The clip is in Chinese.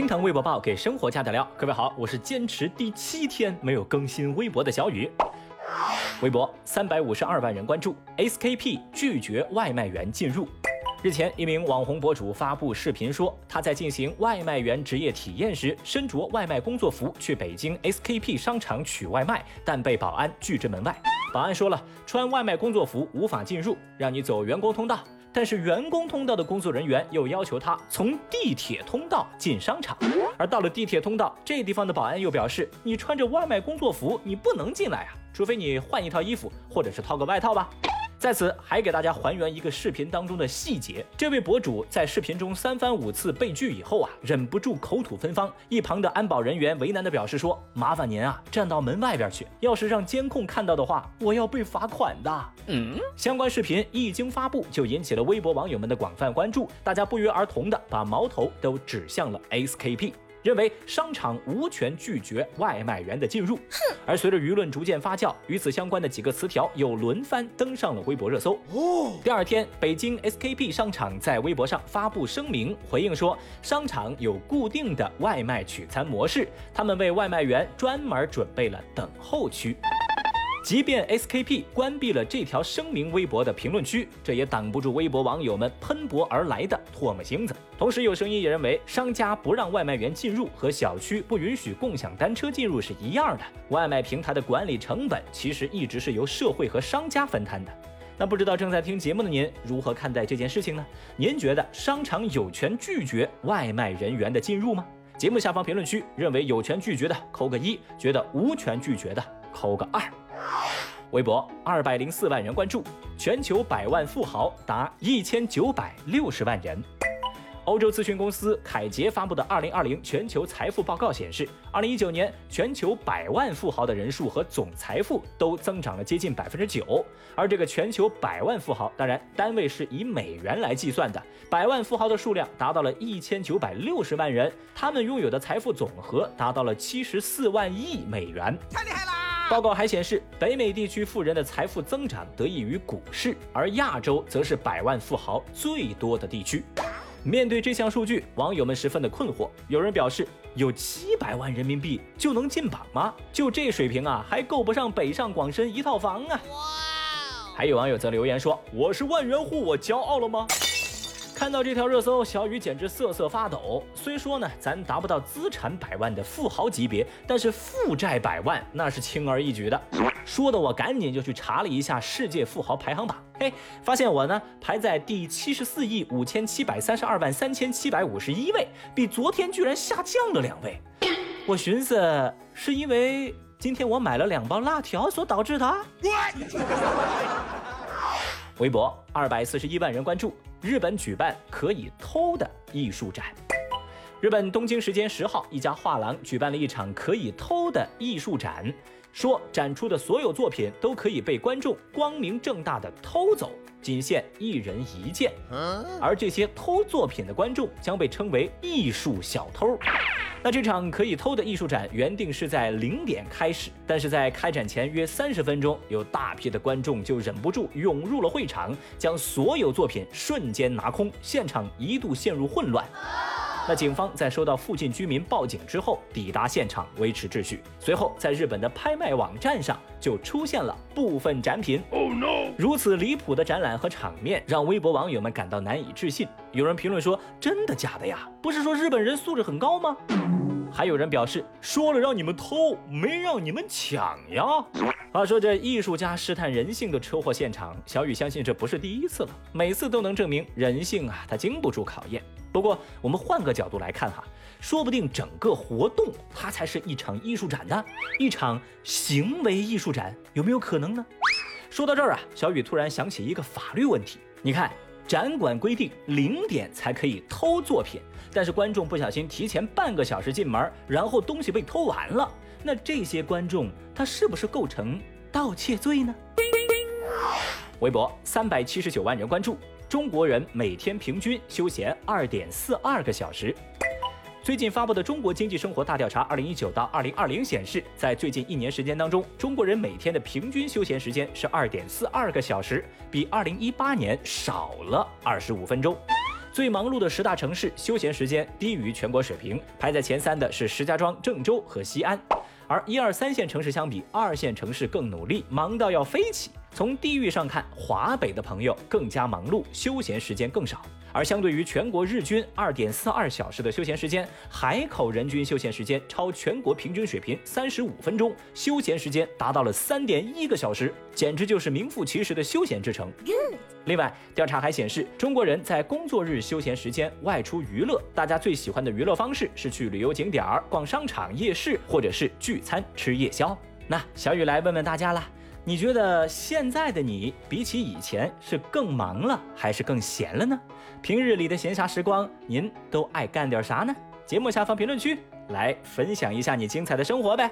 听堂微博报给生活加点料，各位好，我是坚持第七天没有更新微博的小雨。微博三百五十二万人关注，SKP 拒绝外卖员进入。日前，一名网红博主发布视频说，他在进行外卖员职业体验时，身着外卖工作服去北京 SKP 商场取外卖，但被保安拒之门外。保安说了，穿外卖工作服无法进入，让你走员工通道。但是员工通道的工作人员又要求他从地铁通道进商场，而到了地铁通道这地方的保安又表示，你穿着外卖工作服，你不能进来啊，除非你换一套衣服，或者是套个外套吧。在此还给大家还原一个视频当中的细节。这位博主在视频中三番五次被拒以后啊，忍不住口吐芬芳。一旁的安保人员为难的表示说：“麻烦您啊，站到门外边去。要是让监控看到的话，我要被罚款的。”嗯，相关视频一经发布，就引起了微博网友们的广泛关注。大家不约而同的把矛头都指向了 SKP。认为商场无权拒绝外卖员的进入。哼！而随着舆论逐渐发酵，与此相关的几个词条又轮番登上了微博热搜。哦，第二天，北京 SKP 商场在微博上发布声明，回应说，商场有固定的外卖取餐模式，他们为外卖员专门准备了等候区。即便 SKP 关闭了这条声明微博的评论区，这也挡不住微博网友们喷薄而来的唾沫星子。同时，有声音也认为，商家不让外卖员进入和小区不允许共享单车进入是一样的。外卖平台的管理成本其实一直是由社会和商家分摊的。那不知道正在听节目的您如何看待这件事情呢？您觉得商场有权拒绝外卖人员的进入吗？节目下方评论区认为有权拒绝的扣个一，觉得无权拒绝的扣个二。微博二百零四万人关注，全球百万富豪达一千九百六十万人。欧洲咨询公司凯捷发布的二零二零全球财富报告显示，二零一九年全球百万富豪的人数和总财富都增长了接近百分之九。而这个全球百万富豪，当然单位是以美元来计算的，百万富豪的数量达到了一千九百六十万人，他们拥有的财富总和达到了七十四万亿美元，太厉害了！报告还显示，北美地区富人的财富增长得益于股市，而亚洲则是百万富豪最多的地区。面对这项数据，网友们十分的困惑。有人表示，有七百万人民币就能进榜吗？就这水平啊，还够不上北上广深一套房啊！哇！还有网友则留言说：“我是万元户，我骄傲了吗？”看到这条热搜，小雨简直瑟瑟发抖。虽说呢，咱达不到资产百万的富豪级别，但是负债百万那是轻而易举的。说的我赶紧就去查了一下世界富豪排行榜，嘿，发现我呢排在第七十四亿五千七百三十二万三千七百五十一位，比昨天居然下降了两位。我寻思，是因为今天我买了两包辣条所导致的。微博二百四十一万人关注。日本举办可以偷的艺术展。日本东京时间十号，一家画廊举办了一场可以偷的艺术展，说展出的所有作品都可以被观众光明正大的偷走，仅限一人一件。而这些偷作品的观众将被称为艺术小偷。那这场可以偷的艺术展原定是在零点开始，但是在开展前约三十分钟，有大批的观众就忍不住涌入了会场，将所有作品瞬间拿空，现场一度陷入混乱。那警方在收到附近居民报警之后，抵达现场维持秩序。随后，在日本的拍卖网站上就出现了部分展品。Oh no！如此离谱的展览和场面，让微博网友们感到难以置信。有人评论说：“真的假的呀？不是说日本人素质很高吗？”还有人表示：“说了让你们偷，没让你们抢呀。”话说这艺术家试探人性的车祸现场，小雨相信这不是第一次了，每次都能证明人性啊，它经不住考验。不过，我们换个角度来看哈，说不定整个活动它才是一场艺术展呢，一场行为艺术展，有没有可能呢？说到这儿啊，小雨突然想起一个法律问题。你看，展馆规定零点才可以偷作品，但是观众不小心提前半个小时进门，然后东西被偷完了，那这些观众他是不是构成盗窃罪呢？微博三百七十九万人关注。中国人每天平均休闲二点四二个小时。最近发布的《中国经济生活大调查（二零一九到二零二零）》显示，在最近一年时间当中，中国人每天的平均休闲时间是二点四二个小时，比二零一八年少了二十五分钟。最忙碌的十大城市休闲时间低于全国水平，排在前三的是石家庄、郑州和西安。而一二三线城市相比，二线城市更努力，忙到要飞起。从地域上看，华北的朋友更加忙碌，休闲时间更少。而相对于全国日均二点四二小时的休闲时间，海口人均休闲时间超全国平均水平三十五分钟，休闲时间达到了三点一个小时，简直就是名副其实的休闲之城。另外，调查还显示，中国人在工作日休闲时间外出娱乐，大家最喜欢的娱乐方式是去旅游景点儿、逛商场、夜市，或者是聚餐吃夜宵。那小雨来问问大家啦。你觉得现在的你比起以前是更忙了，还是更闲了呢？平日里的闲暇时光，您都爱干点啥呢？节目下方评论区来分享一下你精彩的生活呗。